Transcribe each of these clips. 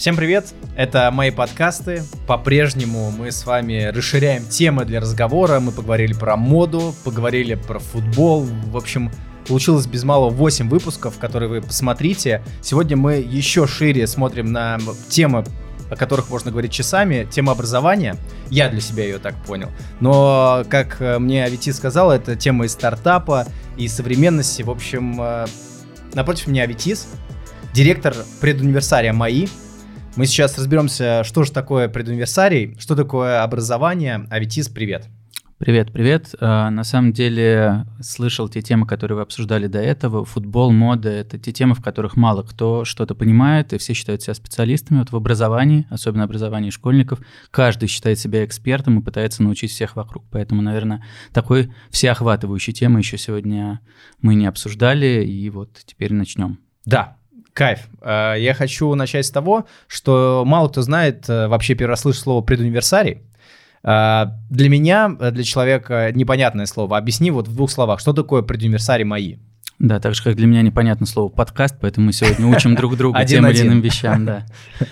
Всем привет, это мои подкасты. По-прежнему мы с вами расширяем темы для разговора. Мы поговорили про моду, поговорили про футбол. В общем, получилось без малого 8 выпусков, которые вы посмотрите. Сегодня мы еще шире смотрим на темы, о которых можно говорить часами. Тема образования. Я для себя ее так понял. Но, как мне Авити сказал, это тема из стартапа и современности. В общем, э, напротив меня Аветис, директор предуниверсария МАИ, мы сейчас разберемся, что же такое предуниверсарий, что такое образование. Аветис, привет. Привет, привет. А, на самом деле слышал те темы, которые вы обсуждали до этого. Футбол, мода — это те темы, в которых мало кто что-то понимает, и все считают себя специалистами. Вот в образовании, особенно образовании школьников, каждый считает себя экспертом и пытается научить всех вокруг. Поэтому, наверное, такой всеохватывающей темы еще сегодня мы не обсуждали, и вот теперь начнем. Да, Кайф. Э, я хочу начать с того, что мало кто знает, э, вообще первый раз слышит слово предуниверсарий. Э, для меня, для человека непонятное слово. Объясни вот в двух словах, что такое предуниверсарий мои? Да, так же, как для меня непонятно слово подкаст, поэтому мы сегодня учим друг друга тем или иным вещам, да.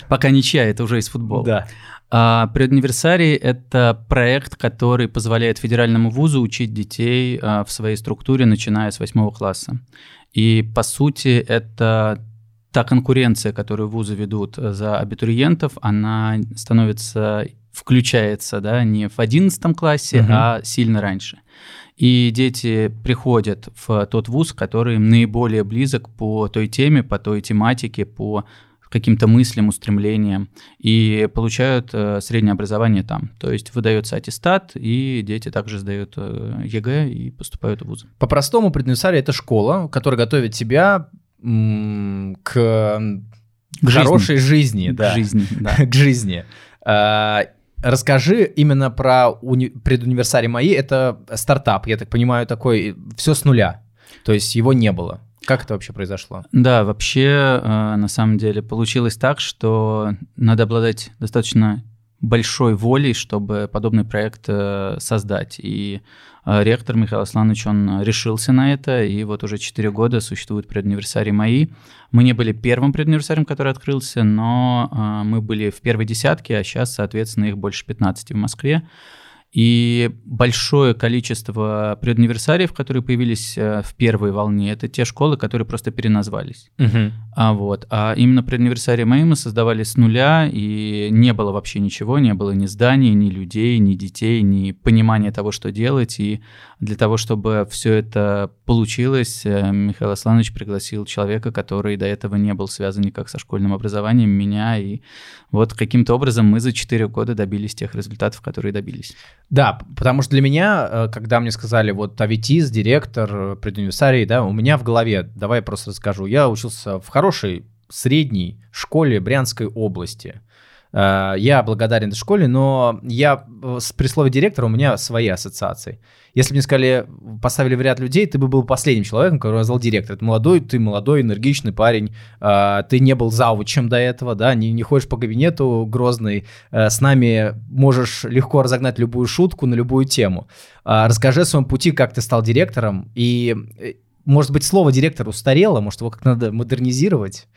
Пока ничья, это уже из футбола. Да. А, предуниверсарий – это проект, который позволяет федеральному вузу учить детей а, в своей структуре, начиная с восьмого класса. И, по сути, это та конкуренция, которую вузы ведут э, за абитуриентов, она становится, включается да, не в 11 классе, угу. а сильно раньше. И дети приходят в тот вуз, который им наиболее близок по той теме, по той тематике, по каким-то мыслям, устремлениям, и получают э, среднее образование там. То есть выдается аттестат, и дети также сдают э, ЕГЭ и поступают в вуз. По-простому, преднусарий – это школа, которая готовит тебя к, к хорошей жизни, жизни да. жизни, да. к жизни. А, расскажи именно про уни- предуниверсарий МАИ. Это стартап, я так понимаю, такой все с нуля. То есть его не было. Как это вообще произошло? Да, вообще, э, на самом деле, получилось так, что надо обладать достаточно большой волей, чтобы подобный проект э, создать. И э, ректор Михаил Асланович, он решился на это, и вот уже 4 года существует предуниверсарий МАИ. Мы не были первым предуниверсарием, который открылся, но э, мы были в первой десятке, а сейчас, соответственно, их больше 15 в Москве. И большое количество предуниверсариев, которые появились э, в первой волне, это те школы, которые просто переназвались. Угу. А, вот. а именно предуниверсарии мои мы создавали с нуля, и не было вообще ничего, не было ни зданий, ни людей, ни детей, ни понимания того, что делать. И для того, чтобы все это получилось, э, Михаил Асланович пригласил человека, который до этого не был связан никак со школьным образованием, меня. И вот каким-то образом мы за 4 года добились тех результатов, которые добились. Да, потому что для меня, э, когда мне сказали, вот Аветис, директор, э, предуниверсарий, да, у меня в голове, давай я просто расскажу, я учился в хорошей средней школе Брянской области. Э, я благодарен этой школе, но я при слове директора у меня свои ассоциации. Если бы мне сказали, поставили в ряд людей, ты бы был последним человеком, который назвал директор. Это молодой, ты молодой, энергичный парень, э, ты не был завучем до этого, да, не, не ходишь по кабинету грозный, э, с нами можешь легко разогнать любую шутку на любую тему. Расскажи о своем пути, как ты стал директором, и, может быть, слово директор устарело, может, его как-то надо модернизировать?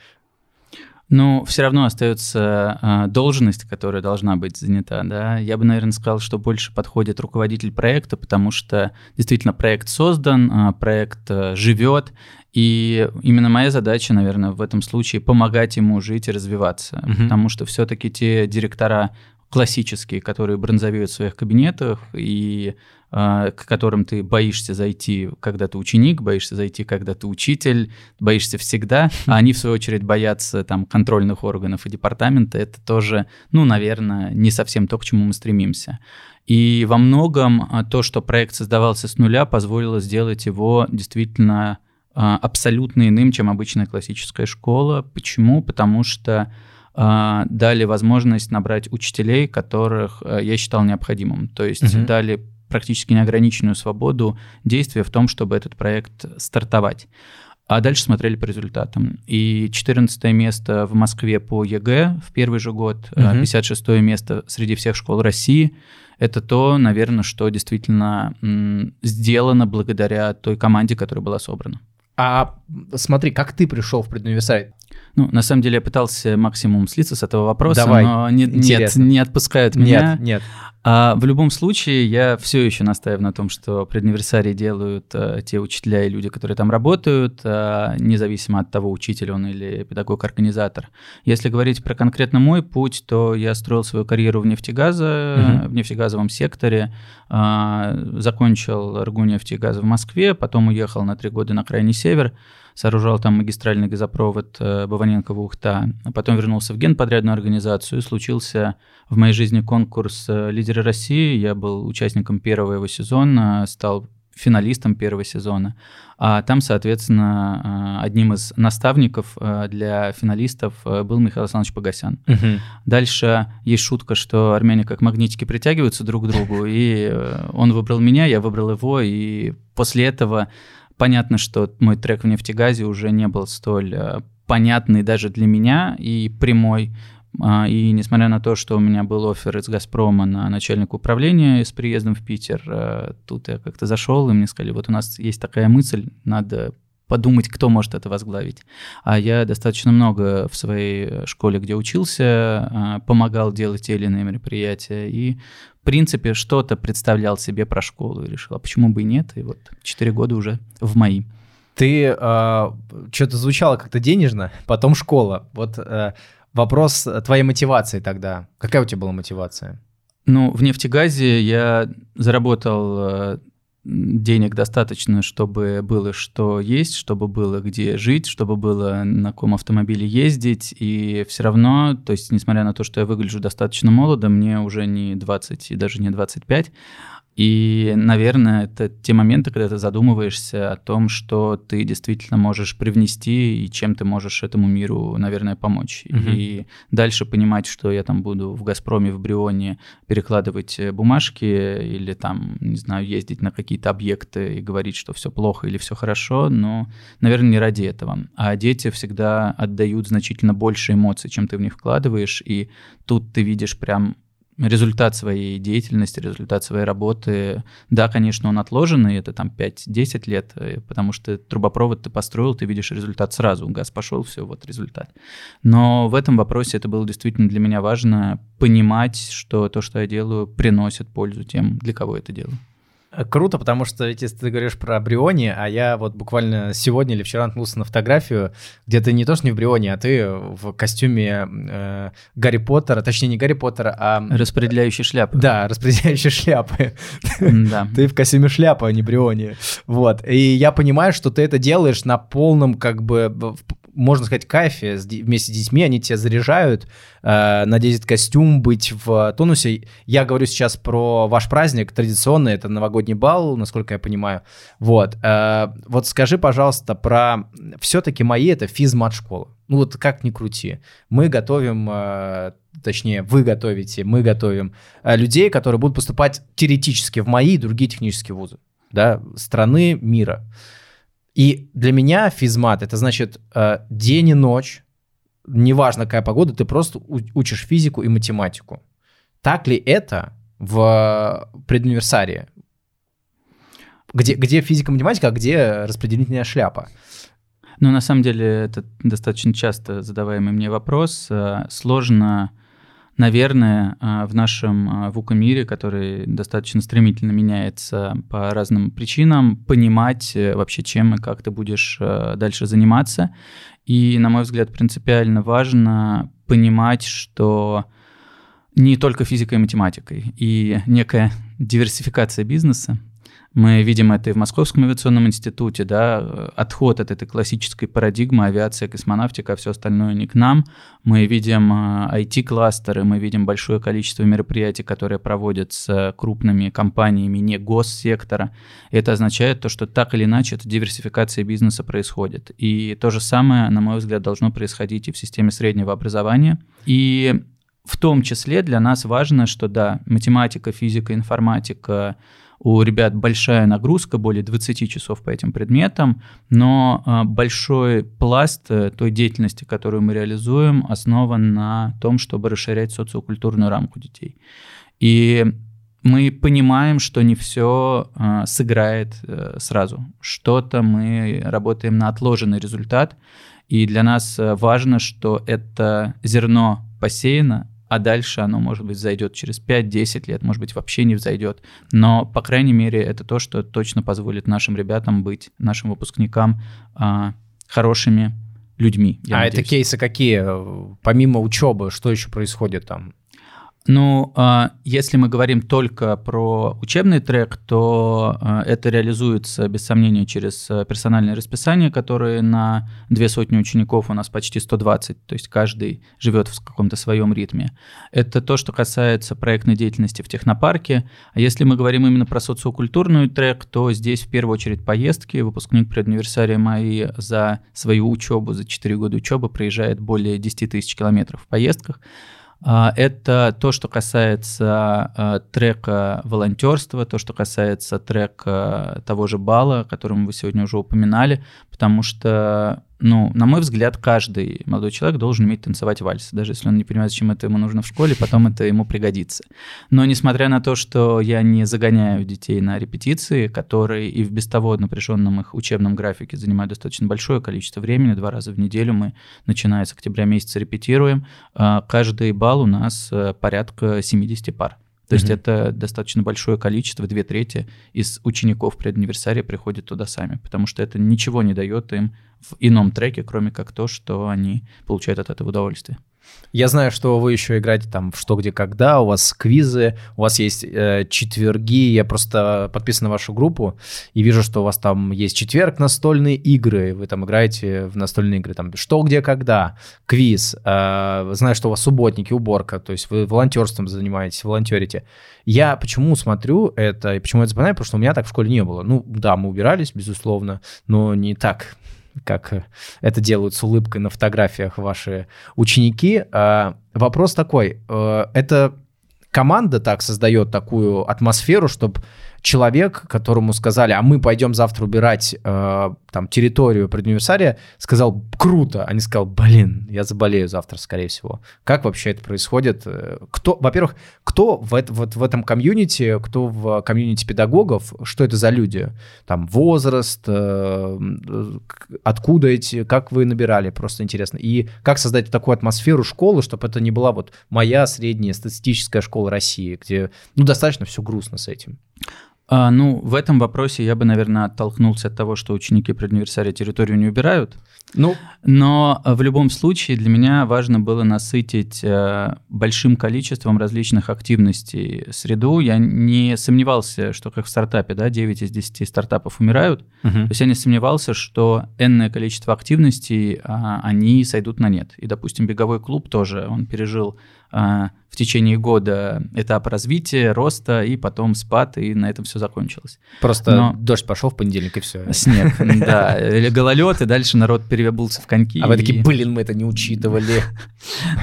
Ну, все равно остается э, должность, которая должна быть занята, да. Я бы, наверное, сказал, что больше подходит руководитель проекта, потому что действительно проект создан, э, проект э, живет, и именно моя задача, наверное, в этом случае помогать ему жить и развиваться, угу. потому что все-таки те директора классические, которые бронзовеют в своих кабинетах и а, к которым ты боишься зайти, когда ты ученик, боишься зайти, когда ты учитель, боишься всегда, а они, в свою очередь, боятся там контрольных органов и департамента. Это тоже, ну, наверное, не совсем то, к чему мы стремимся. И во многом а, то, что проект создавался с нуля, позволило сделать его действительно а, абсолютно иным, чем обычная классическая школа. Почему? Потому что дали возможность набрать учителей, которых я считал необходимым. То есть угу. дали практически неограниченную свободу действия в том, чтобы этот проект стартовать. А дальше смотрели по результатам. И 14 место в Москве по ЕГЭ в первый же год, угу. 56 место среди всех школ России. Это то, наверное, что действительно сделано благодаря той команде, которая была собрана. А смотри, как ты пришел в предуниверсаль? Ну, на самом деле я пытался максимум слиться с этого вопроса, Давай. но не, нет, не отпускают меня. Нет, нет. А в любом случае, я все еще настаиваю на том, что предуниверсарий делают а, те учителя и люди, которые там работают, а, независимо от того, учитель он или педагог-организатор. Если говорить про конкретно мой путь, то я строил свою карьеру в нефтегаза, угу. в нефтегазовом секторе, а, закончил РГУ нефтегаза в Москве, потом уехал на три года на крайний север, сооружал там магистральный газопровод э, Баваненко-Ухта, а потом вернулся в генподрядную организацию, и случился в моей жизни конкурс э, «Лидеры России», я был участником первого его сезона, стал финалистом первого сезона. А там, соответственно, э, одним из наставников для финалистов был Михаил Александрович Погосян. Угу. Дальше есть шутка, что армяне как магнитики притягиваются друг к другу, и он выбрал меня, я выбрал его, и после этого Понятно, что мой трек в нефтегазе уже не был столь э, понятный даже для меня и прямой. А, и несмотря на то, что у меня был офер из «Газпрома» на начальника управления с приездом в Питер, э, тут я как-то зашел, и мне сказали, вот у нас есть такая мысль, надо подумать, кто может это возглавить. А я достаточно много в своей школе, где учился, а, помогал делать те или иные мероприятия. И, в принципе, что-то представлял себе про школу и решил, а почему бы и нет? И вот 4 года уже в мои. Ты э, что-то звучало как-то денежно, потом школа. Вот э, вопрос твоей мотивации тогда. Какая у тебя была мотивация? Ну, в нефтегазе я заработал э, денег достаточно, чтобы было что есть, чтобы было где жить, чтобы было на каком автомобиле ездить, и все равно, то есть несмотря на то, что я выгляжу достаточно молодо, мне уже не 20 и даже не 25, и, наверное, это те моменты, когда ты задумываешься о том, что ты действительно можешь привнести и чем ты можешь этому миру, наверное, помочь. Угу. И дальше понимать, что я там буду в «Газпроме», в «Брионе» перекладывать э, бумажки или там, не знаю, ездить на какие-то объекты и говорить, что все плохо или все хорошо, но, наверное, не ради этого. А дети всегда отдают значительно больше эмоций, чем ты в них вкладываешь, и тут ты видишь прям результат своей деятельности, результат своей работы, да, конечно, он отложенный, это там 5-10 лет, э, потому что трубопровод ты построил, ты видишь результат сразу, газ пошел, все, вот результат. Но в этом вопросе это было действительно для меня важно понимать, что то, что я делаю, приносит пользу тем, для кого это делаю. Круто, потому что ведь если ты говоришь про Бриони, а я вот буквально сегодня или вчера наткнулся на фотографию, где ты не то что не в Брионе, а ты в костюме э, Гарри Поттера, точнее не Гарри Поттера, а... Распределяющей шляпы. Да, распределяющей шляпы. Да. Ты в костюме шляпы, а не Бриони. Вот. И я понимаю, что ты это делаешь на полном как бы можно сказать, кайфе вместе с детьми, они тебя заряжают, э, надеть костюм, быть в тонусе. Я говорю сейчас про ваш праздник традиционный, это новогодний бал, насколько я понимаю. Вот, э, вот скажи, пожалуйста, про все-таки мои это физмат-школа. Ну вот как ни крути, мы готовим э, точнее, вы готовите, мы готовим э, людей, которые будут поступать теоретически в мои и другие технические вузы, да, страны мира. И для меня физмат это значит э, день и ночь, неважно какая погода, ты просто учишь физику и математику. Так ли это в предуниверсарии? Где, где физика и математика, а где распределительная шляпа? Ну, на самом деле, это достаточно часто задаваемый мне вопрос. Э, сложно наверное, а, в нашем а, ВУКа-мире, который достаточно стремительно меняется по разным причинам, понимать э, вообще, чем и как ты будешь э, дальше заниматься. И, на мой взгляд, принципиально важно понимать, что не только физикой и математикой, и некая диверсификация бизнеса, мы видим это и в Московском авиационном институте, да, отход от этой классической парадигмы авиация, космонавтика, все остальное не к нам. Мы видим IT-кластеры, э, мы видим большое количество мероприятий, которые проводятся крупными компаниями не госсектора. Это означает то, что так или иначе эта диверсификация бизнеса происходит. И то же самое, на мой взгляд, должно происходить и в системе среднего образования. И в том числе для нас важно, что да, математика, физика, информатика — у ребят большая нагрузка, более 20 часов по этим предметам, но а, большой пласт э, той деятельности, которую мы реализуем, основан на том, чтобы расширять социокультурную рамку детей. И мы понимаем, что не все э, сыграет э, сразу. Что-то мы работаем на отложенный результат, и для нас э, важно, что это зерно посеяно, а дальше оно, может быть, зайдет через 5-10 лет, может быть, вообще не взойдет. Но, по крайней мере, это то, что точно позволит нашим ребятам быть, нашим выпускникам э, хорошими людьми. а надеюсь. это кейсы какие? Помимо учебы, что еще происходит там? Ну, а, если мы говорим только про учебный трек, то а, это реализуется, без сомнения, через а, персональное расписание, которое на две сотни учеников у нас почти 120, то есть каждый живет в каком-то своем ритме. Это то, что касается проектной деятельности в технопарке. А если мы говорим именно про социокультурную трек, то здесь в первую очередь поездки. Выпускник предуниверсария МАИ за свою учебу, за 4 года учебы проезжает более 10 тысяч километров в поездках. А, это то, что касается а, трека волонтерства, то, что касается трека того же бала, который вы сегодня уже упоминали, потому что ну, на мой взгляд, каждый молодой человек должен уметь танцевать вальс, даже если он не понимает, зачем это ему нужно в школе, потом это ему пригодится. Но несмотря на то, что я не загоняю детей на репетиции, которые и в без того напряженном их учебном графике занимают достаточно большое количество времени, два раза в неделю мы, начиная с октября месяца, репетируем, а каждый бал у нас э, порядка 70 пар. То есть это достаточно большое количество, две трети из учеников предуниверсария приходят туда сами, потому что это ничего не дает им в ином треке, кроме как то, что они получают от этого удовольствие. Я знаю, что вы еще играете там в что, где, когда, у вас квизы, у вас есть э, четверги, я просто подписан на вашу группу и вижу, что у вас там есть четверг настольные игры, вы там играете в настольные игры, там что, где, когда, квиз, э, знаю, что у вас субботники, уборка, то есть вы волонтерством занимаетесь, волонтерите. Я почему смотрю это и почему я запоминаю, потому что у меня так в школе не было. Ну да, мы убирались, безусловно, но не так как это делают с улыбкой на фотографиях ваши ученики. А, вопрос такой, э, это команда так создает такую атмосферу, чтобы человек, которому сказали, а мы пойдем завтра убирать э, там территорию предуниверсария, сказал, круто, а не сказал, блин, я заболею завтра, скорее всего. Как вообще это происходит? Кто, во-первых, кто в, это, вот в этом комьюнити, кто в комьюнити педагогов, что это за люди? Там возраст, э, откуда эти, как вы набирали, просто интересно. И как создать такую атмосферу школы, чтобы это не была вот моя средняя статистическая школа России, где, ну, достаточно все грустно с этим. А, ну, в этом вопросе я бы, наверное, оттолкнулся от того, что ученики предуниверсария территорию не убирают. Ну, но в любом случае для меня важно было насытить э, большим количеством различных активностей среду. Я не сомневался, что как в стартапе, да, 9 из 10 стартапов умирают. Uh-huh. То есть я не сомневался, что энное количество активностей, а, они сойдут на нет. И, допустим, беговой клуб тоже, он пережил а, в течение года этап развития, роста, и потом спад, и на этом все закончилось. Просто Но... дождь пошел в понедельник, и все. Снег, да. Гололед, и дальше народ переобулся в коньки. А вы такие, блин, мы это не учитывали.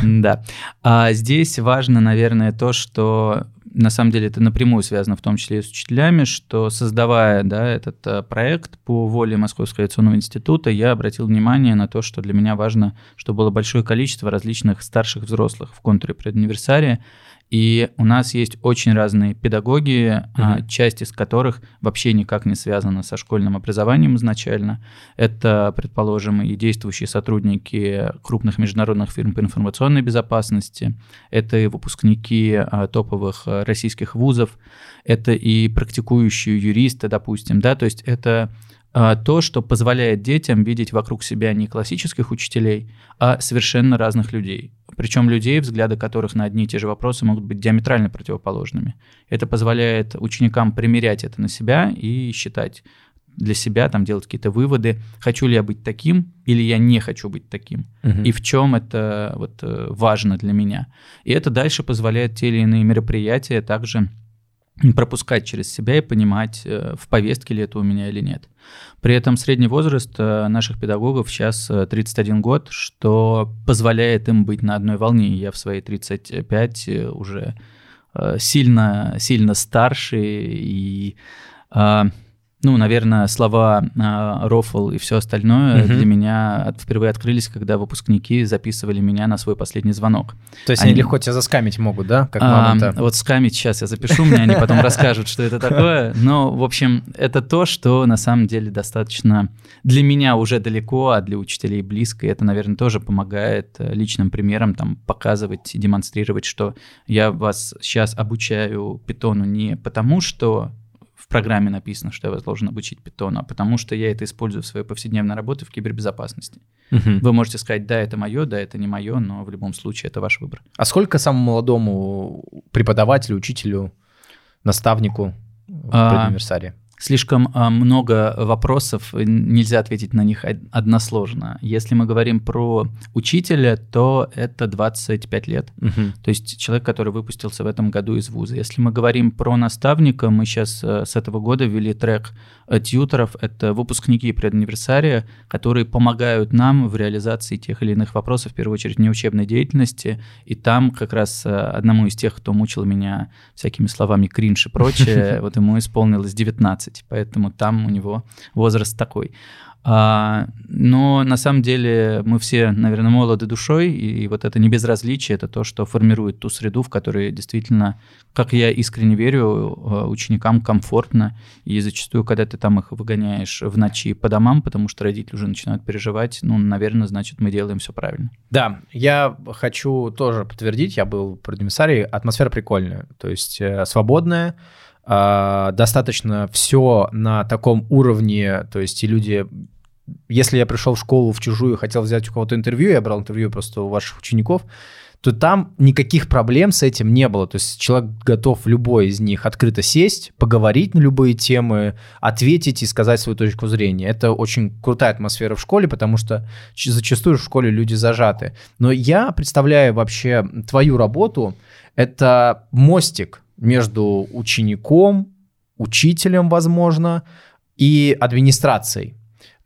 Да. А здесь важно, наверное, то, что на самом деле это напрямую связано в том числе и с учителями, что создавая да, этот э, проект по воле Московского авиационного института, я обратил внимание на то, что для меня важно, чтобы было большое количество различных старших взрослых в контуре предуниверсария, и у нас есть очень разные педагоги, mm-hmm. часть из которых вообще никак не связана со школьным образованием изначально. Это, предположим, и действующие сотрудники крупных международных фирм по информационной безопасности, это и выпускники а, топовых а, российских вузов, это и практикующие юристы, допустим, да, то есть это то, что позволяет детям видеть вокруг себя не классических учителей, а совершенно разных людей. Причем людей, взгляды которых на одни и те же вопросы могут быть диаметрально противоположными. Это позволяет ученикам примерять это на себя и считать для себя, там делать какие-то выводы, хочу ли я быть таким или я не хочу быть таким, угу. и в чем это вот э, важно для меня. И это дальше позволяет те или иные мероприятия также пропускать через себя и понимать, э, в повестке ли это у меня или нет. При этом средний возраст э, наших педагогов сейчас 31 э, год, что позволяет им быть на одной волне. Я в свои 35 уже сильно, сильно старше и ну, наверное, слова э, рофл и все остальное Мгм. для меня от- впервые открылись, когда выпускники записывали меня на свой последний звонок. То есть они, Они- легко тебя заскамить могут, да? Как А, вот скамить сейчас я запишу, мне они потом расскажут, что это такое. Но, в общем, это то, что на самом деле достаточно для меня уже далеко, а для учителей близко. И это, наверное, тоже помогает э, личным примером там показывать и демонстрировать, что я вас сейчас обучаю питону не потому, что в программе написано, что я вас должен обучить питону, а потому что я это использую в своей повседневной работе в кибербезопасности. Мгм. Вы можете сказать, да, это мое, да, это не мое, но в любом случае это ваш выбор. А сколько самому молодому преподавателю, учителю, наставнику в А? Слишком а, много вопросов, нельзя ответить на них од- односложно. Если мы говорим про учителя, то это 25 лет. Мгм. То есть человек, который выпустился в этом году из вуза. Если мы говорим про наставника, мы сейчас э, с этого года ввели трек э, тьюторов. Это выпускники предуниверсария, которые помогают нам в реализации тех или иных вопросов, в первую очередь, неучебной деятельности. И там как раз э, одному из тех, кто мучил меня всякими словами кринж и прочее, вот ему исполнилось 19, поэтому там у него возраст такой. А, но на самом деле мы все, наверное, молоды душой, и вот это небезразличие, это то, что формирует ту среду, в которой действительно, как я искренне верю, э, ученикам комфортно, и зачастую, когда ты там их выгоняешь в ночи по домам, потому что родители уже начинают переживать, ну, наверное, значит, мы делаем все правильно. Да, я хочу тоже подтвердить, я был в предуниверсаре, атмосфера прикольная, то есть э, свободная, а, достаточно все на таком уровне, то есть и люди... Если я пришел в школу в чужую хотел взять у кого-то интервью, я брал интервью просто у ваших учеников, то там никаких проблем с этим не было. То есть человек готов любой из них открыто сесть, поговорить на любые темы, ответить и сказать свою точку зрения. Это очень крутая атмосфера в школе, потому что зачастую в школе люди зажаты. Но я представляю вообще твою работу, это мостик между учеником, учителем, возможно, и администрацией.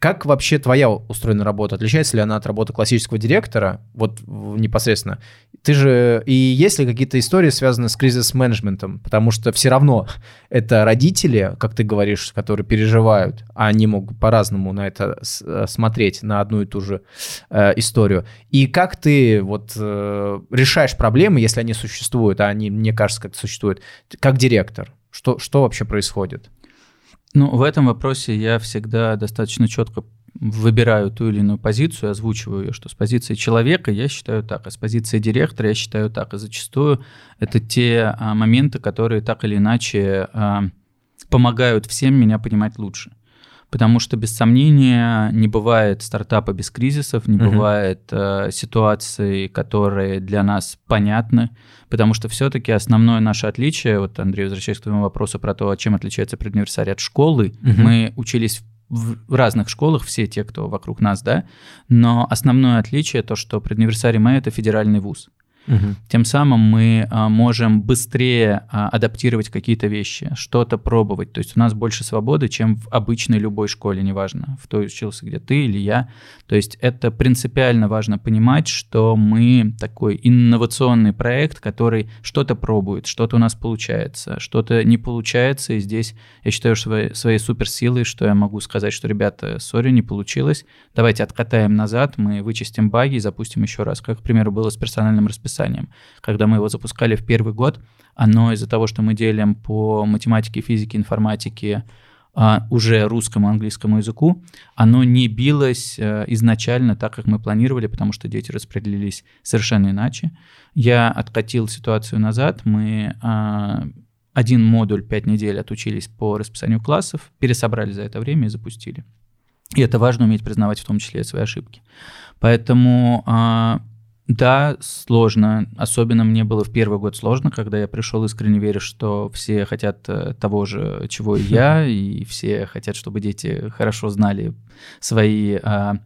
Как вообще твоя устроена работа? Отличается ли она от работы классического директора? Вот непосредственно. Ты же... И есть ли какие-то истории, связанные с кризис-менеджментом? Потому что все равно это родители, как ты говоришь, которые переживают, а они могут по-разному на это э, смотреть, на одну и ту же э, историю. И как ты вот э, решаешь проблемы, если они существуют, а они, мне кажется, как существуют, как директор? Что, что вообще происходит? Ну, в этом вопросе я всегда достаточно четко выбираю ту или иную позицию, озвучиваю ее, что с позиции человека я считаю так, а с позиции директора я считаю так. И зачастую это те а, моменты, которые так или иначе а, помогают всем меня понимать лучше. Потому что, без сомнения, не бывает стартапа без кризисов, не Мгм. бывает э, ситуаций, которые для нас понятны. Потому что все-таки основное наше отличие, вот, Андрей, возвращаясь к твоему вопросу про то, чем отличается предуниверсарий от школы, Мгм. мы учились в в разных школах, все те, кто вокруг нас, да, но основное отличие то, что предуниверсарий МЭ — это федеральный вуз. Тем самым мы а, можем быстрее а, адаптировать какие-то вещи, что-то пробовать. То есть у нас больше свободы, чем в обычной любой школе, неважно, в той учился, где ты или я. То есть это принципиально важно понимать, что мы такой инновационный проект, который что-то пробует, что-то у нас получается, что-то не получается. И здесь я считаю своей, своей суперсилой, что я могу сказать, что, ребята, сори, не получилось, давайте откатаем назад, мы вычистим баги и запустим еще раз. Как, к примеру, было с персональным расписанием. Когда мы его запускали в первый год, оно из-за того, что мы делим по математике, физике, информатике а, уже русскому, английскому языку, оно не билось э, изначально так, как мы планировали, потому что дети распределились совершенно иначе. Я откатил ситуацию назад, мы а, один модуль 5 недель отучились по расписанию классов, пересобрали за это время и запустили. И это важно уметь признавать в том числе свои ошибки. Поэтому а, да, сложно. Особенно мне было в первый год сложно, когда я пришел искренне веря, что все хотят э, того же, чего и я, и все хотят, чтобы дети хорошо знали свои а,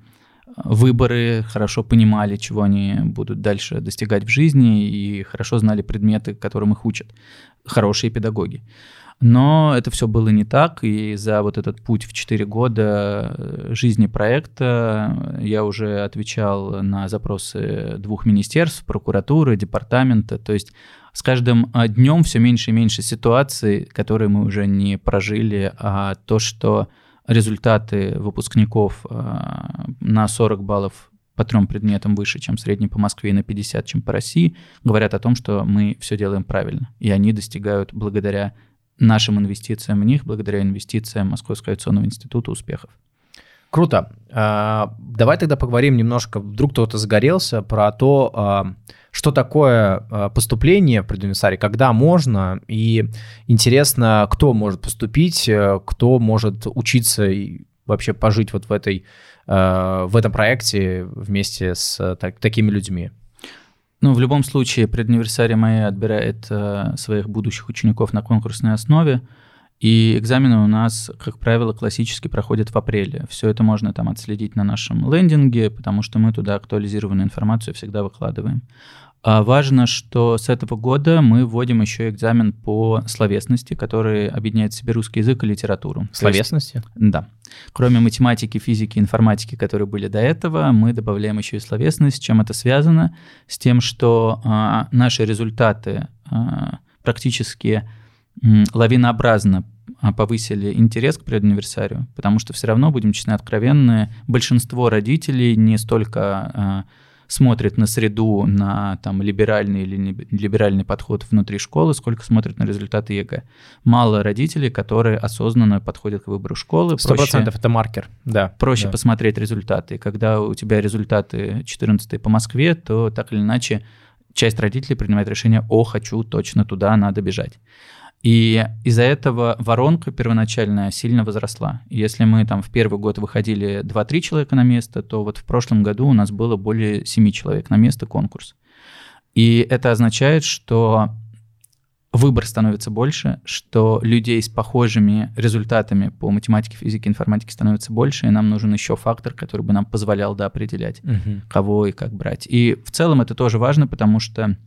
выборы, хорошо понимали, чего они будут дальше достигать в жизни, и хорошо знали предметы, которым их учат. Хорошие педагоги. Но это все было не так, и за вот этот путь в 4 года э, жизни проекта я уже отвечал на запросы двух министерств, прокуратуры, департамента, то есть с каждым а, днем все меньше и меньше ситуаций, которые мы уже не прожили, а то, что результаты выпускников а, на 40 баллов по трем предметам выше, чем средний по Москве, и на 50, чем по России, говорят о том, что мы все делаем правильно. И они достигают благодаря нашим инвестициям в них, благодаря инвестициям Московского авиационного института успехов. Круто. А, давай тогда поговорим немножко, вдруг кто-то загорелся, про то, а, что такое а, поступление в прединвестарий, когда можно, и интересно, кто может поступить, э, кто может учиться и вообще пожить вот в, этой, в этом проекте вместе с так, такими людьми. Ну, в любом случае, предуниверсарий моя отбирает э, своих будущих учеников на конкурсной основе, и экзамены у нас, как правило, классически проходят в апреле. Все это можно там отследить на нашем лендинге, потому что мы туда актуализированную информацию всегда выкладываем. А важно, что с этого года мы вводим еще экзамен по словесности, который объединяет в себе русский язык и литературу. Словесности? Есть, да. Кроме математики, физики, информатики, которые были до этого, мы добавляем еще и словесность. С чем это связано? С тем, что а, наши результаты а, практически м, лавинообразно а, повысили интерес к предуниверсарию, потому что все равно, будем честны, откровенны, большинство родителей не столько а, смотрит на среду, на там, либеральный или нелиберальный подход внутри школы, сколько смотрит на результаты ЕГЭ. Мало родителей, которые осознанно подходят к выбору школы. Сто процентов это маркер, да. Проще да. посмотреть результаты. И когда у тебя результаты 14 по Москве, то так или иначе часть родителей принимает решение, о, хочу точно туда, надо бежать. И из-за этого воронка первоначальная сильно возросла. Если мы там в первый год выходили 2-3 человека на место, то вот в прошлом году у нас было более 7 человек на место конкурс. И это означает, что выбор становится больше, что людей с похожими результатами по математике, физике, информатике становится больше, и нам нужен еще фактор, который бы нам позволял да, определять, угу. кого и как брать. И в целом это тоже важно, потому что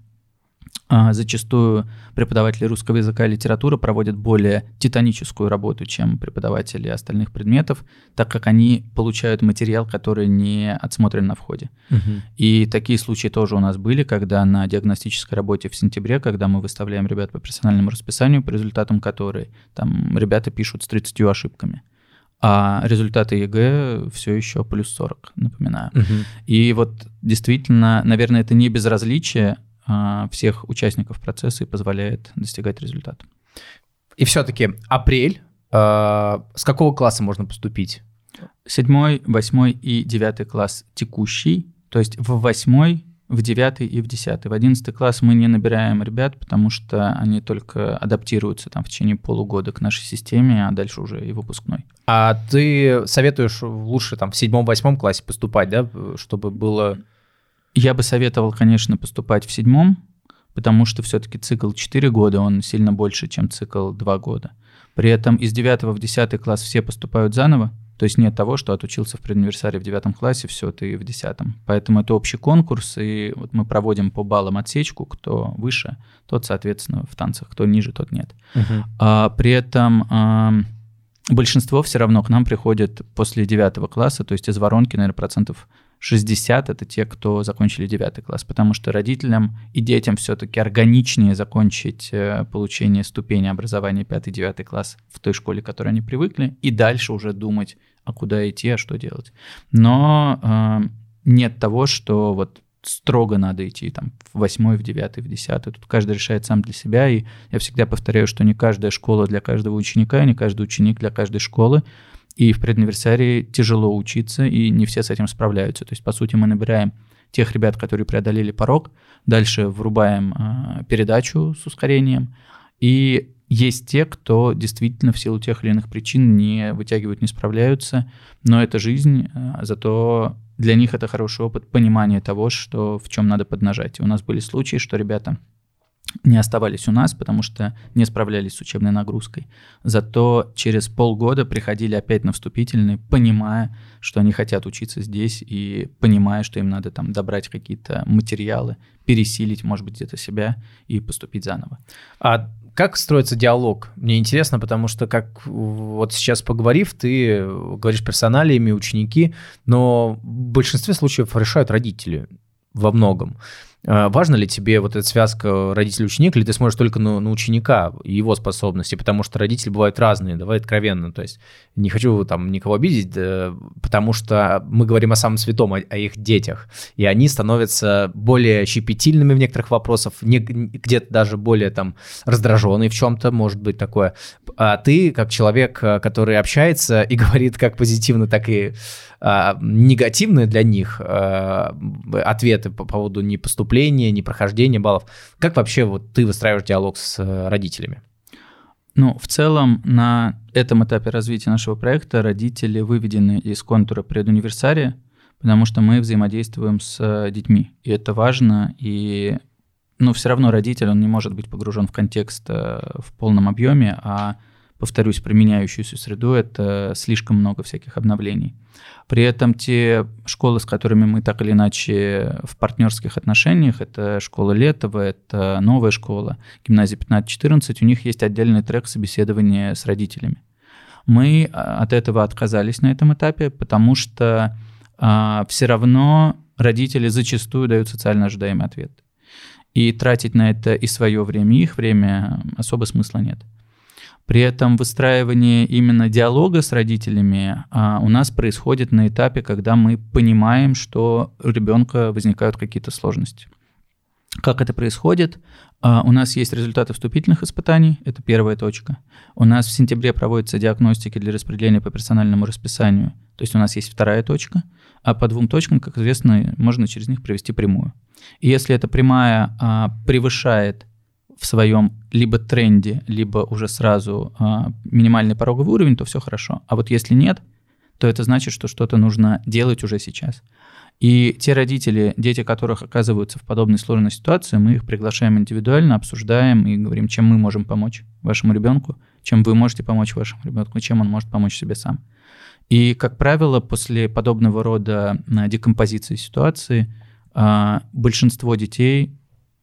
зачастую преподаватели русского языка и литературы проводят более титаническую работу, чем преподаватели остальных предметов, так как они получают материал, который не отсмотрен на входе. Угу. И такие случаи тоже у нас были, когда на диагностической работе в сентябре, когда мы выставляем ребят по персональному расписанию, по результатам которой там ребята пишут с 30 ошибками. А результаты ЕГЭ все еще плюс 40, напоминаю. Угу. И вот действительно, наверное, это не безразличие, а, всех участников процесса и позволяет достигать результата. И все-таки апрель. А, с какого класса можно поступить? Седьмой, восьмой и девятый класс текущий. То есть в восьмой, в девятый и в десятый. В одиннадцатый класс мы не набираем ребят, потому что они только адаптируются там в течение полугода к нашей системе, а дальше уже и выпускной. А ты советуешь лучше там в седьмом-восьмом классе поступать, да, чтобы было я бы советовал, конечно, поступать в седьмом, потому что все-таки цикл 4 года, он сильно больше, чем цикл 2 года. При этом из 9 в 10 класс все поступают заново, то есть нет того, что отучился в предуниверсаре в 9 классе, все, ты в 10. Поэтому это общий конкурс, и вот мы проводим по баллам отсечку, кто выше, тот, соответственно, в танцах, кто ниже, тот нет. Uh-huh. А, при этом а, большинство все равно к нам приходит после 9 класса, то есть из воронки, наверное, процентов 60 — это те, кто закончили 9 класс, потому что родителям и детям все-таки органичнее закончить э, получение ступени образования 5-9 класс в той школе, к которой они привыкли, и дальше уже думать, а куда идти, а что делать. Но э, нет того, что вот строго надо идти там в восьмой, в девятый, в десятый. Тут каждый решает сам для себя, и я всегда повторяю, что не каждая школа для каждого ученика, не каждый ученик для каждой школы. И в предуниверсарии тяжело учиться, и не все с этим справляются. То есть, по сути, мы набираем тех ребят, которые преодолели порог, дальше врубаем э, передачу с ускорением, и есть те, кто действительно в силу тех или иных причин не вытягивают, не справляются, но это жизнь, э, зато для них это хороший опыт понимания того, что в чем надо поднажать. И у нас были случаи, что ребята не оставались у нас, потому что не справлялись с учебной нагрузкой. Зато через полгода приходили опять на вступительные, понимая, что они хотят учиться здесь и понимая, что им надо там добрать какие-то материалы, пересилить, может быть, где-то себя и поступить заново. А как строится диалог? Мне интересно, потому что как вот сейчас поговорив, ты говоришь персоналиями, ученики, но в большинстве случаев решают родители во многом. А, важно ли тебе вот эта связка родитель-ученик, или ты смотришь только на, на ученика и его способности, потому что родители бывают разные, давай откровенно, то есть не хочу там никого обидеть, да, потому что мы говорим о самом святом, о, о их детях, и они становятся более щепетильными в некоторых вопросах, не, где-то даже более там раздраженные в чем-то, может быть такое. А ты, как человек, который общается и говорит как позитивно, так и а, негативные для них а, ответы по поводу непоступления, непрохождения баллов. Как вообще вот ты выстраиваешь диалог с э, родителями? Ну, в целом, на этом этапе развития нашего проекта родители выведены из контура предуниверсария, потому что мы взаимодействуем с э, детьми, и это важно, и ну, все равно родитель, он не может быть погружен в контекст э, в полном объеме, а повторюсь, про меняющуюся среду, это слишком много всяких обновлений. При этом те школы, с которыми мы так или иначе в партнерских отношениях, это школа Летова, это новая школа, гимназия 15-14, у них есть отдельный трек собеседования с родителями. Мы а, от этого отказались на этом этапе, потому что а, все равно родители зачастую дают социально ожидаемый ответ. И тратить на это и свое время, и их время особо смысла нет. При этом выстраивание именно диалога с родителями а, у нас происходит на этапе, когда мы понимаем, что у ребенка возникают какие-то сложности. Как это происходит? А, у нас есть результаты вступительных испытаний, это первая точка. У нас в сентябре проводятся диагностики для распределения по персональному расписанию, то есть у нас есть вторая точка, а по двум точкам, как известно, можно через них провести прямую. И если эта прямая а, превышает в своем либо тренде, либо уже сразу а, минимальный пороговый уровень, то все хорошо. А вот если нет, то это значит, что что-то нужно делать уже сейчас. И те родители, дети которых оказываются в подобной сложной ситуации, мы их приглашаем индивидуально, обсуждаем и говорим, чем мы можем помочь вашему ребенку, чем вы можете помочь вашему ребенку, чем он может помочь себе сам. И, как правило, после подобного рода а, декомпозиции ситуации а, большинство детей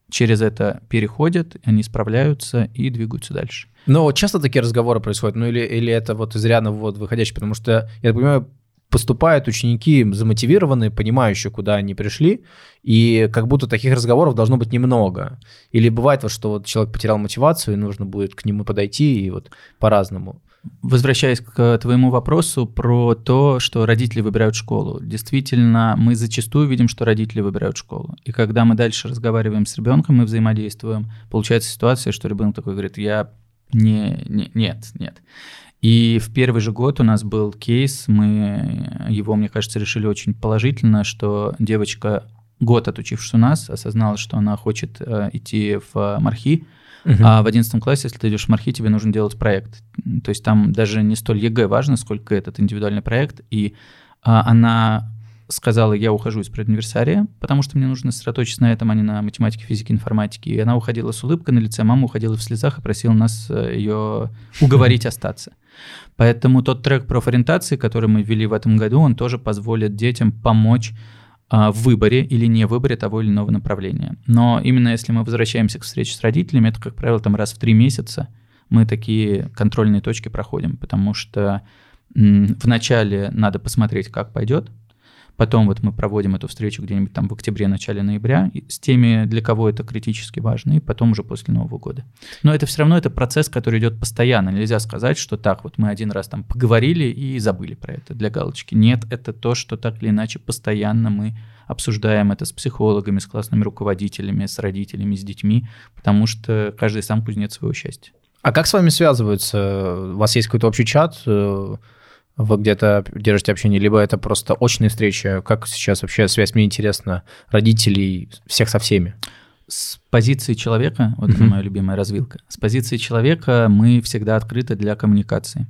через это переходят, они справляются и двигаются дальше. Но часто такие разговоры происходят, ну или, или это вот изрядно вот выходящий, потому что, я понимаю, поступают ученики замотивированные, понимающие, куда они пришли, и как будто таких разговоров должно быть немного. Или бывает вот, что вот человек потерял мотивацию, и нужно будет к нему подойти, и вот по-разному. Возвращаясь к твоему вопросу про то, что родители выбирают школу. Действительно, мы зачастую видим, что родители выбирают школу. И когда мы дальше разговариваем с ребенком, мы взаимодействуем, получается ситуация, что ребенок такой говорит, я не, не нет, нет. И в первый же год у нас был кейс, мы его, мне кажется, решили очень положительно, что девочка, год отучившись у нас, осознала, что она хочет э, идти в МАРХИ, Uh-huh. А в 11 классе, если ты идешь в МАРХИ, тебе нужно делать проект. То есть там даже не столь ЕГЭ важно, сколько этот индивидуальный проект. И а, она сказала, я ухожу из предуниверсария, потому что мне нужно сосредоточиться на этом, а не на математике, физике, информатике. И она уходила с улыбкой на лице, мама уходила в слезах и просила нас э, ее уговорить остаться. Поэтому тот трек профориентации, который мы ввели в этом году, он тоже позволит детям помочь а, в выборе или не выборе того или иного направления. Но именно если мы возвращаемся к встрече с родителями, это, как правило, там раз в три месяца мы такие контрольные точки проходим, потому что вначале надо посмотреть, как пойдет, Потом вот мы проводим эту встречу где-нибудь там в октябре, начале ноября с теми, для кого это критически важно, и потом уже после Нового года. Но это все равно это процесс, который идет постоянно. Нельзя сказать, что так, вот мы один раз там поговорили и забыли про это для галочки. Нет, это то, что так или иначе постоянно мы обсуждаем это с психологами, с классными руководителями, с родителями, с детьми, потому что каждый сам кузнец своего счастья. А как с вами связываются? У вас есть какой-то общий чат? Вы где-то держите общение, либо это просто очные встречи? Как сейчас вообще связь? Мне интересно, родителей, всех со всеми. С позиции человека, вот mm-hmm. это моя любимая развилка, с позиции человека мы всегда открыты для коммуникации.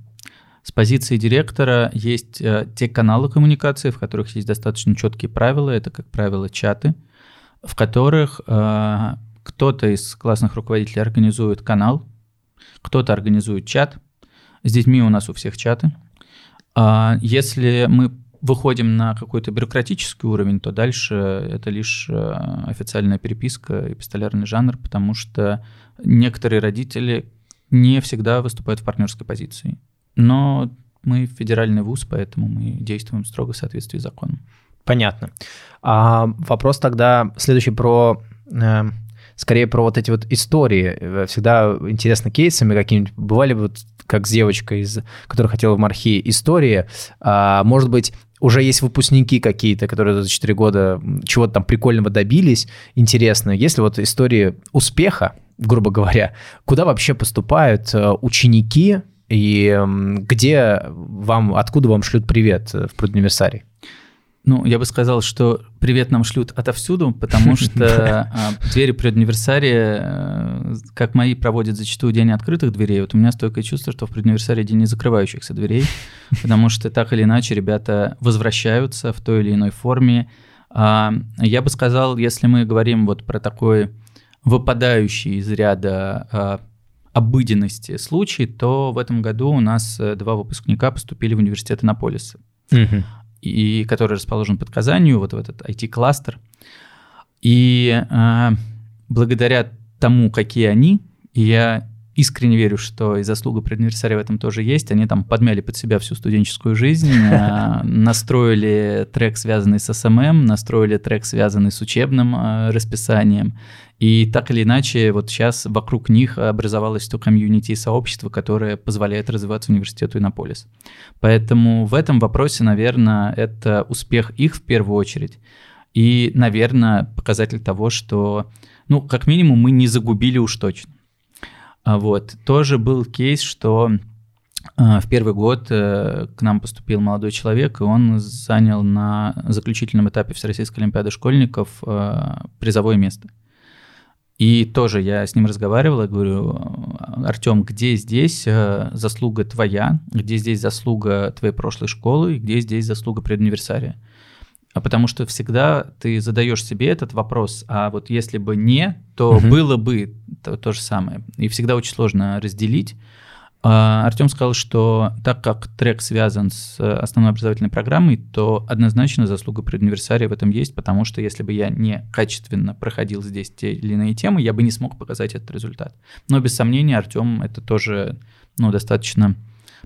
С позиции директора есть э, те каналы коммуникации, в которых есть достаточно четкие правила. Это, как правило, чаты, в которых э, кто-то из классных руководителей организует канал, кто-то организует чат. С детьми у нас у всех чаты. А если мы выходим на какой-то бюрократический уровень, то дальше это лишь э, официальная переписка, эпистолярный жанр, потому что некоторые родители не всегда выступают в партнерской позиции. Но мы федеральный вуз, поэтому мы действуем строго в соответствии с законом. Понятно. А вопрос тогда следующий про э, скорее про вот эти вот истории. Всегда интересно кейсами какими-нибудь. Бывали вот как с девочкой, из, которая хотела в Мархи, истории. А, может быть, уже есть выпускники какие-то, которые за 4 года чего-то там прикольного добились, интересно. Если вот истории успеха, грубо говоря, куда вообще поступают э, ученики и где вам, откуда вам шлют привет э, в предуниверсарий? Ну, я бы сказал, что привет нам шлют отовсюду, потому что а, двери предуниверсария, э, как мои, проводят зачастую день открытых дверей. Вот у меня стойкое чувство, что в предуниверсарии день не закрывающихся дверей, потому что так или иначе ребята возвращаются в той или иной форме. А, я бы сказал, если мы говорим вот про такой выпадающий из ряда а, обыденности случай, то в этом году у нас э, два выпускника поступили в университет Иннополиса. Угу и который расположен под Казанью, вот в этот IT-кластер. И э, благодаря тому, какие они, я искренне верю, что и заслуга предуниверсария в этом тоже есть. Они там подмяли под себя всю студенческую жизнь, э, настроили трек, связанный с SMM, настроили трек, связанный с учебным э, расписанием. И так или иначе, вот сейчас вокруг них образовалось то комьюнити и сообщество, которое позволяет развиваться университету Иннополис. Поэтому в этом вопросе, наверное, это успех их в первую очередь. И, наверное, показатель того, что, ну, как минимум, мы не загубили уж точно. А вот. Тоже был кейс, что а, в первый год э, к нам поступил молодой человек, и он занял на заключительном этапе Всероссийской Олимпиады школьников а, призовое место. И тоже я с ним разговаривал, я говорю, Артем, где здесь э, заслуга твоя, где здесь заслуга твоей прошлой школы, и где здесь заслуга предуниверсария? А потому что всегда ты задаешь себе этот вопрос, а вот если бы не, то угу. было бы то, то же самое. И всегда очень сложно разделить. А, Артем сказал, что так как трек связан с основной образовательной программой, то однозначно заслуга предуниверсария в этом есть, потому что если бы я не качественно проходил здесь те или иные темы, я бы не смог показать этот результат. Но без сомнения Артем это тоже ну, достаточно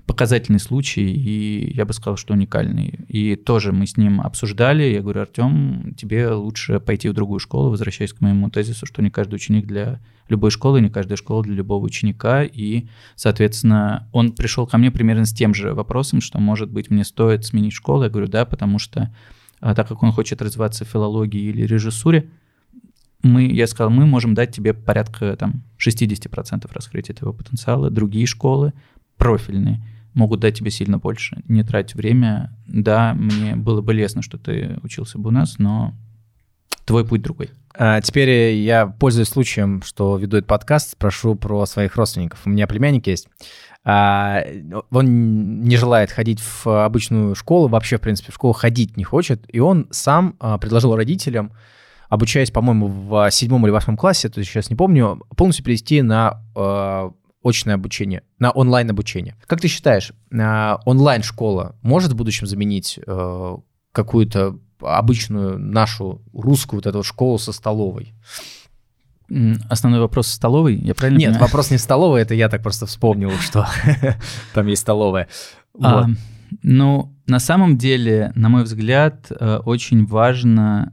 показательный случай, и я бы сказал, что уникальный. И тоже мы с ним обсуждали, я говорю, Артем, тебе лучше пойти в другую школу, возвращаясь к моему тезису, что не каждый ученик для любой школы, не каждая школа для любого ученика, и, соответственно, он пришел ко мне примерно с тем же вопросом, что, может быть, мне стоит сменить школу, я говорю, да, потому что а, так как он хочет развиваться в филологии или режиссуре, мы, я сказал, мы можем дать тебе порядка там, 60% раскрытия твоего потенциала. Другие школы профильные могут дать тебе сильно больше. Не трать время. Да, мне было бы лестно, что ты учился бы у нас, но твой путь другой. А теперь я, пользуясь случаем, что веду этот подкаст, спрошу про своих родственников. У меня племянник есть. А, он не желает ходить в обычную школу, вообще, в принципе, в школу ходить не хочет, и он сам а, предложил родителям, обучаясь, по-моему, в седьмом или восьмом классе, то есть сейчас не помню, полностью перейти на а, очное обучение, на онлайн-обучение. Как ты считаешь, а, онлайн-школа может в будущем заменить э, какую-то обычную нашу русскую вот эту школу со столовой? Основной вопрос столовой, я правильно Нет, понимаю? вопрос не столовой, это я так просто вспомнил, что там есть столовая. А, ну, на самом деле, на мой взгляд, э, очень важно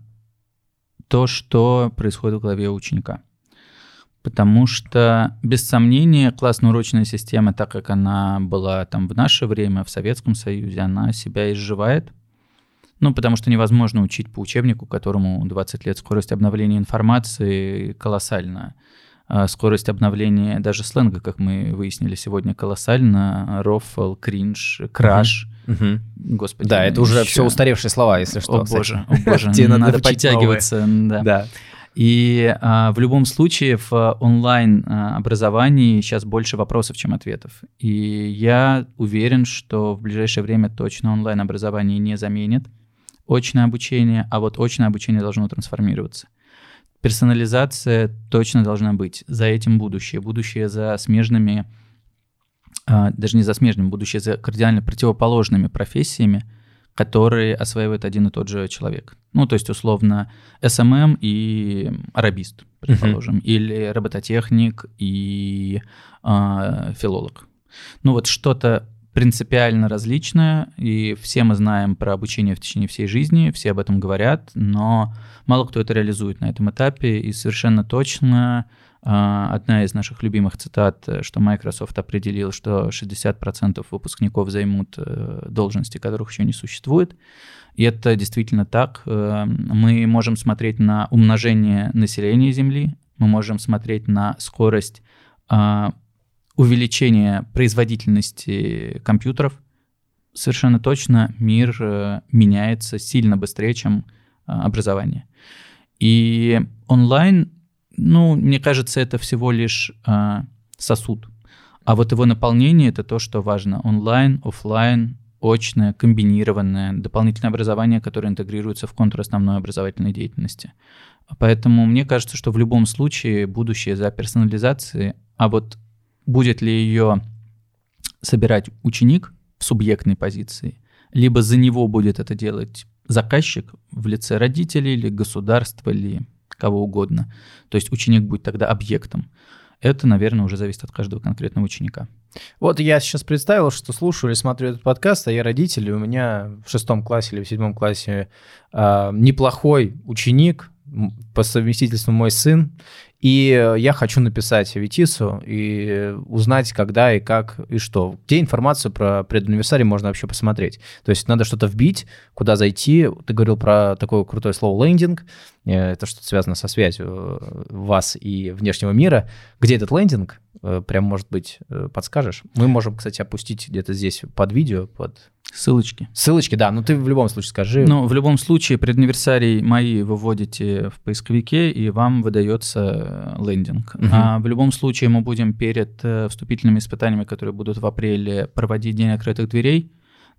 то, что происходит в голове ученика потому что, без сомнения, классно-урочная система, так как она была там в наше время, в Советском Союзе, она себя изживает. Ну, потому что невозможно учить по учебнику, которому 20 лет скорость обновления информации колоссальна. А скорость обновления даже сленга, как мы выяснили сегодня, колоссальна. Рофл, кринж, краш. Угу. Господи. Да, это уже еще... все устаревшие слова, если что. О боже, о боже, Тебе надо подтягиваться. Да. И а, в любом случае в онлайн а, сейчас больше вопросов, чем ответов. И я уверен, что в ближайшее время точно онлайн образование не заменит очное обучение, а вот очное обучение должно трансформироваться. Персонализация точно должна быть. За этим будущее. Будущее за смежными, а, даже не за смежными, будущее за кардинально противоположными профессиями – которые осваивает один и тот же человек. Ну, то есть, условно, SMM и арабист, предположим, uh-huh. или робототехник и э, филолог. Ну, вот что-то принципиально различное, и все мы знаем про обучение в течение всей жизни, все об этом говорят, но мало кто это реализует на этом этапе, и совершенно точно одна из наших любимых цитат, э, что Microsoft определил, что 60% выпускников займут э, должности, которых еще не существует. И это действительно так. Э, мы можем смотреть на умножение населения Земли, мы можем смотреть на скорость а, увеличения производительности компьютеров. Совершенно точно мир меняется сильно быстрее, чем образование. И онлайн ну, мне кажется, это всего лишь а, сосуд. А вот его наполнение это то, что важно. Онлайн, офлайн, очное, комбинированное, дополнительное образование, которое интегрируется в контур основной образовательной деятельности. Поэтому мне кажется, что в любом случае будущее за персонализацией, а вот будет ли ее собирать ученик в субъектной позиции, либо за него будет это делать заказчик в лице родителей или государства, или кого угодно. То есть ученик будет тогда объектом. Это, наверное, уже зависит от каждого конкретного ученика. Вот я сейчас представил, что слушаю или смотрю этот подкаст, а я родитель, и у меня в шестом классе или в седьмом классе э, неплохой ученик, по совместительству мой сын, и я хочу написать Витису и узнать, когда и как и что. Где информацию про предуниверсарий можно вообще посмотреть. То есть надо что-то вбить, куда зайти. Ты говорил про такое крутое слово лендинг. Э, это что-то связано со связью э, вас и внешнего мира. Где этот лендинг? Э, прям, может быть, подскажешь? Мы можем, кстати, опустить где-то здесь под видео, под Ссылочки. Ссылочки, да. Ну, ты в любом случае скажи. Ну, в любом случае, предуниверсарий мои вы вводите в поисковике, и вам выдается э, лендинг. Угу. А в любом случае мы будем перед э, вступительными испытаниями, которые будут в апреле, проводить День открытых дверей.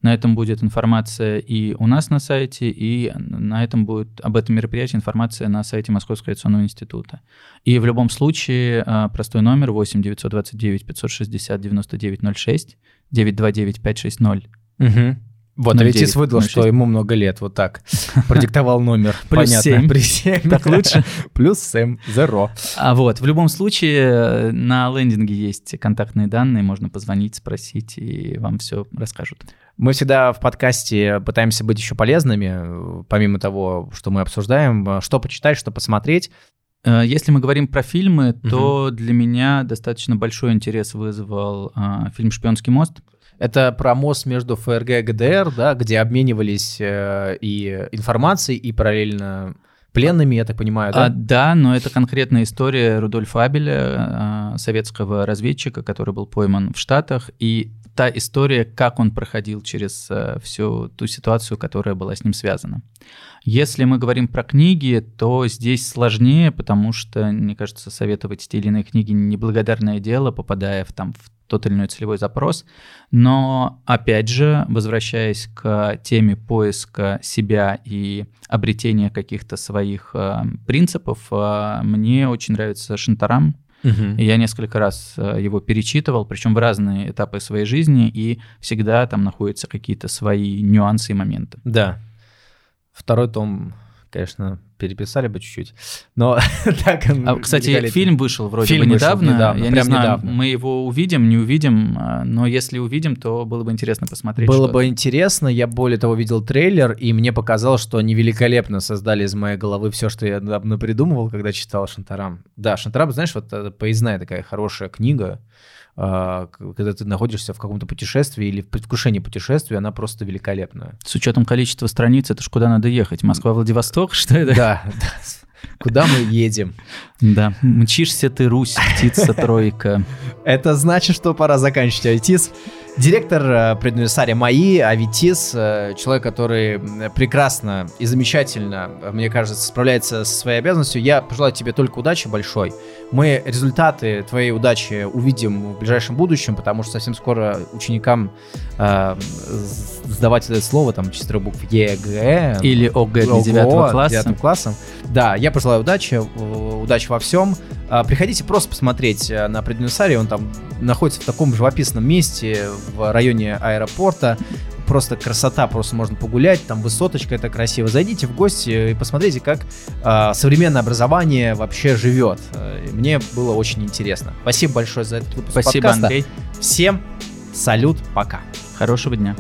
На этом будет информация и у нас на сайте, и на этом будет об этом мероприятии информация на сайте Московского авиационного института. И в любом случае э, простой номер 8 929 560 9906 929 560 Угу. Вот, ну, а Ветис выдал, что ему много лет, вот так. Продиктовал номер. Плюс Понятно. 7. Плюс 7. Так лучше. Плюс 7, zero. А вот, в любом случае, на лендинге есть контактные данные, можно позвонить, спросить, и вам все расскажут. Мы всегда в подкасте пытаемся быть еще полезными, помимо того, что мы обсуждаем, что почитать, что посмотреть. Э, если мы говорим про фильмы, то угу. для меня достаточно большой интерес вызвал а, фильм «Шпионский мост». Это про мост между ФРГ и ГДР, да, где обменивались э, и информацией, и параллельно пленными, я так понимаю, да? А, да, но это конкретная история Рудольфа Абеля, э, советского разведчика, который был пойман в Штатах, и та история, как он проходил через э, всю ту ситуацию, которая была с ним связана. Если мы говорим про книги, то здесь сложнее, потому что, мне кажется, советовать те или иные книги неблагодарное дело, попадая в, там, в тот или иной целевой запрос. Но, опять же, возвращаясь к теме поиска себя и обретения каких-то своих э, принципов, э, мне очень нравится Шантарам. Угу. Я несколько раз э, его перечитывал, причем в разные этапы своей жизни, и всегда там находятся какие-то свои нюансы и моменты. Да. Второй том конечно, переписали бы чуть-чуть. Но так а, Кстати, фильм вышел вроде фильм бы недавно. Вышел недавно. Я не знаю, недавно. мы его увидим, не увидим, а, но если увидим, то было бы интересно посмотреть. Было бы интересно. Я более того видел трейлер, и мне показалось, что они великолепно создали из моей головы все, что я придумывал, когда читал Шантарам. Да, Шантарам, знаешь, вот поездная такая хорошая книга когда ты находишься в каком-то путешествии или в предвкушении путешествия, она просто великолепная. С учетом количества страниц, это ж куда надо ехать? Москва-Владивосток, что это? Да, да. Куда мы едем? Да, мчишься ты, Русь, птица тройка. Это значит, что пора заканчивать Аветис. Директор э, предуниверсария МАИ, Аветис, э, человек, который прекрасно и замечательно, мне кажется, справляется со своей обязанностью. Я пожелаю тебе только удачи большой. Мы результаты твоей удачи увидим в ближайшем будущем, потому что совсем скоро ученикам э, сдавать это слово, там, четыре букв ЕГЭ. Или ОГЭ для девятого класса. классом. Да, я пожелаю удачи, удачи во всем. Приходите просто посмотреть на преднуэрсарий, он там находится в таком живописном месте, в районе аэропорта. просто красота, просто можно погулять, там высоточка, это красиво. Зайдите в гости и посмотрите, как э, современное образование вообще живет. Мне было очень интересно. Спасибо большое за этот выпуск Спасибо, подкаста. Андрей. Всем салют, пока. Хорошего дня.